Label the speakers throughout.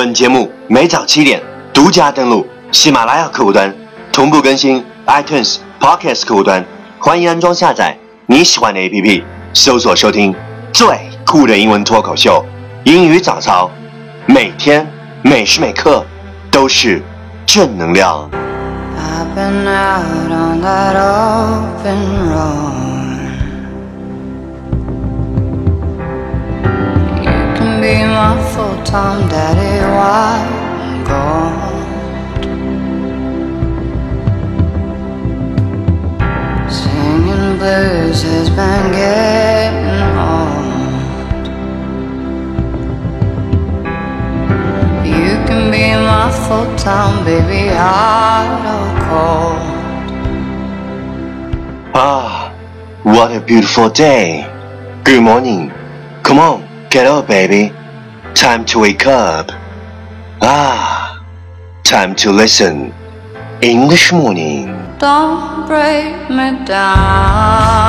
Speaker 1: 本节目每早七点独家登录喜马拉雅客户端，同步更新 iTunes Podcast 客户端，欢迎安装下载你喜欢的 APP，搜索收听最酷的英文脱口秀——英语早操，每天每时每刻都是正能量。
Speaker 2: I've been out on that open road. Be my full-time daddy while I'm gone. Singing blues has been getting old. You can be my full-time baby, hot or cold.
Speaker 1: Ah, what a beautiful day. Good morning. Come on, get up, baby. Time to wake up. Ah, time to listen. English morning.
Speaker 2: Don't break me down.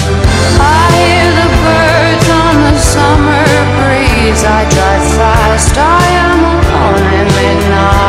Speaker 2: summer breeze. I drive fast. I am alone at midnight.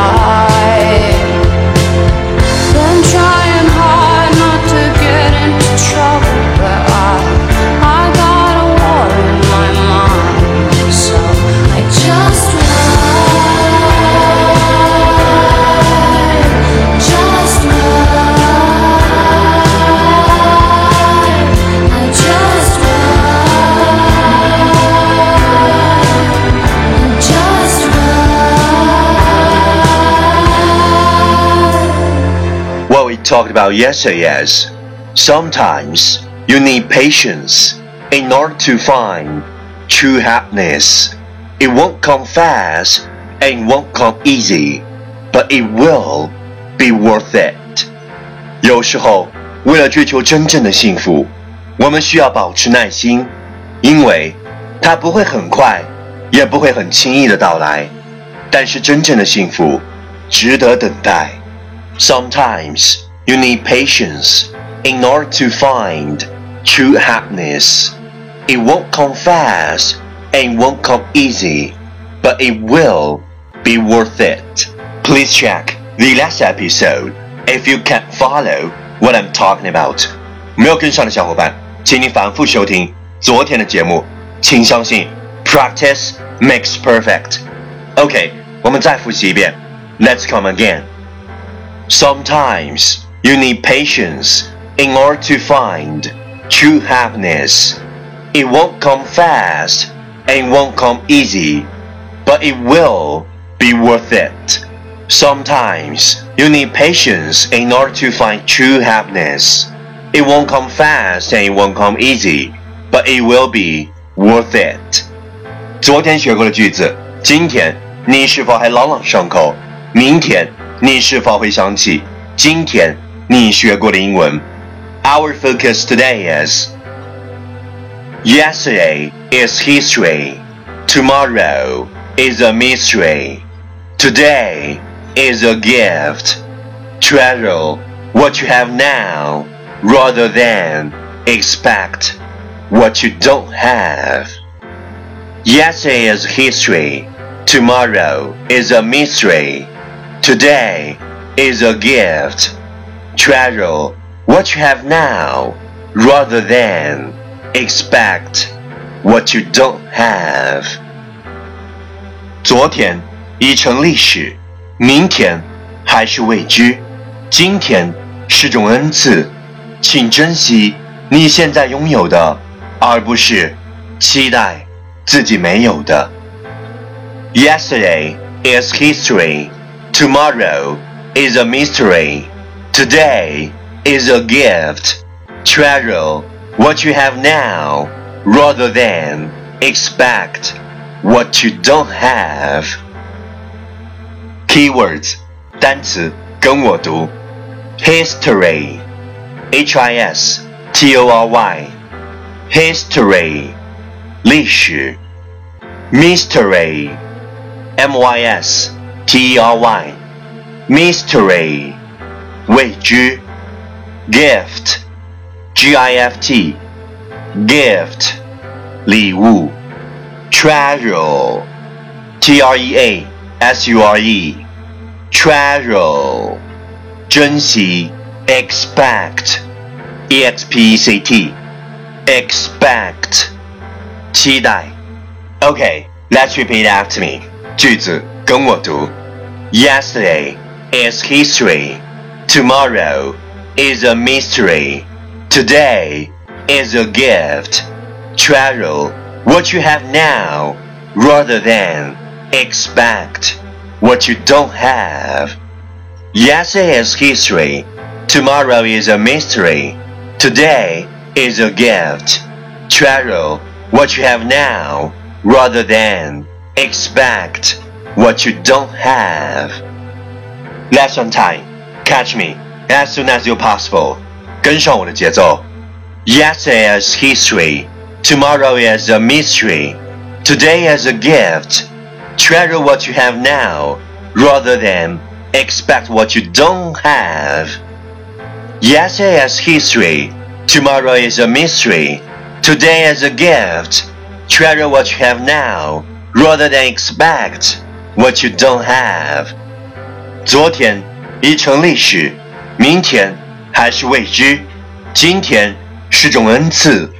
Speaker 1: talked about yesterday is sometimes you need patience in order to find true happiness. It won't come fast and it won't come easy, but it will be worth it. 有时候，为了追求真正的幸福，我们需要保持耐心，因为它不会很快，也不会很轻易的到来。但是真正的幸福，值得等待。Sometimes you need patience in order to find true happiness. It won't come fast and it won't come easy, but it will be worth it. Please check the last episode if you can't follow what I'm talking about. 没有跟上的小伙伴，请你反复收听昨天的节目。请相信，practice makes perfect. OK，我们再复习一遍。Let's come again. Sometimes you need patience in order to find true happiness. It won't come fast and won't come easy, but it will be worth it. Sometimes you need patience in order to find true happiness. It won't come fast and it won't come easy, but it will be worth it. 昨天学过的句子，今天你是否还朗朗上口？明天你是否会想起今天 你学过的英文？Our focus today is Yesterday is history. Tomorrow is a mystery. Today is a gift. Treasure what you have now rather than expect what you don't have. Yesterday is history. Tomorrow is a mystery. Today is a gift. Treasure what you have now rather than expect what you don't have. 昨天已成历史，明天还是未知，今天是种恩赐，请珍惜你现在拥有的，而不是期待 自己没有的。Yesterday is history. Tomorrow is a mystery. Today is a gift. Treasure what you have now rather than expect what you don't have. Keywords 单词跟我读 History H I S T O R Y History 历史 Mystery M Y S T E R Y Mystery 未知 Gift G I F T Gift 礼物 Treasure T R E A S U R E Treasure 珍惜 Expect E X P E C T Expect 期待 Okay, let's repeat after me. 句子跟我读 Yesterday is history. Tomorrow is a mystery. Today is a gift. Treasure what you have now rather than expect what you don't have. Yesterday is history. Tomorrow is a mystery. Today is a gift. Treasure what you have now rather than expect what you don't have. Lesson time. Catch me as soon as you're possible. 跟上我的节奏。Yesterday is history. Tomorrow is a mystery. Today is a gift. Treasure what you have now rather than expect what you don't have. Yesterday is history. Tomorrow is a mystery. Today is a gift. Treasure what you have now rather than expect what you don't have. 昨天 已成历史，明天还是未知。今天是种恩赐，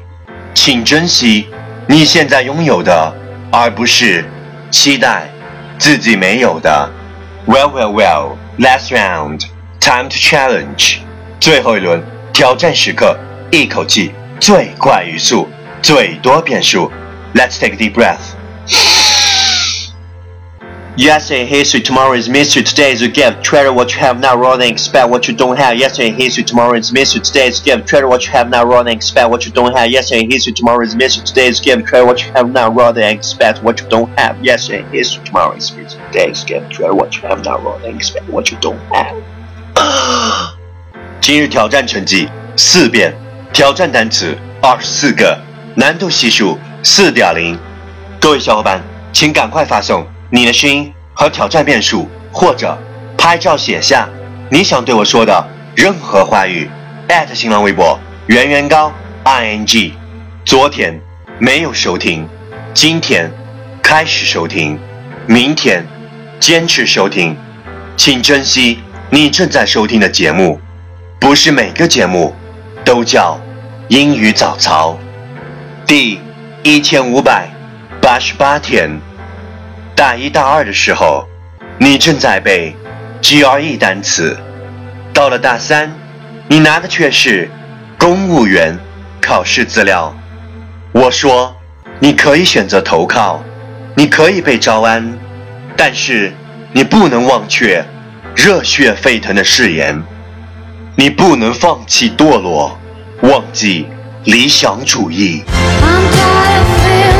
Speaker 1: 请珍惜你现在拥有的，而不是期待自己没有的。Well, well, well. Last round. Time to challenge. 最后一轮挑战时刻，一口气最快语速，最多变数。Let's take a deep breath. Yesterday history, tomorrow is mystery, today is a gift. Treasure what you have now rather than expect what you don't have. Yesterday history, tomorrow is mystery, today is a gift. Treasure what you have now rather than expect what you don't have. Yesterday history, tomorrow is mystery, today is a gift. Treasure what you have now rather than expect what you don't have. Yesterday history, tomorrow is mystery, today is a gift. Treasure what you have now rather than expect what you don't have. 今日挑战成绩四遍，挑战单词二十四个，难度系数四点零。各位小伙伴，请赶快发送 你的声音和挑战变数，或者拍照写下你想对我说的任何话语。新浪微博圆圆高 i n g。昨天没有收听，今天开始收听，明天坚持收听，请珍惜你正在收听的节目。不是每个节目都叫英语早操。第一千五百八十八天，大一大二的时候，你正在背 GRE 单词；到了大三，你拿的却是公务员考试资料。我说，你可以选择投靠，你可以被招安，但是你不能忘却热血沸腾的誓言，你不能放弃堕落，忘记理想主义。
Speaker 2: I'm tired of feeling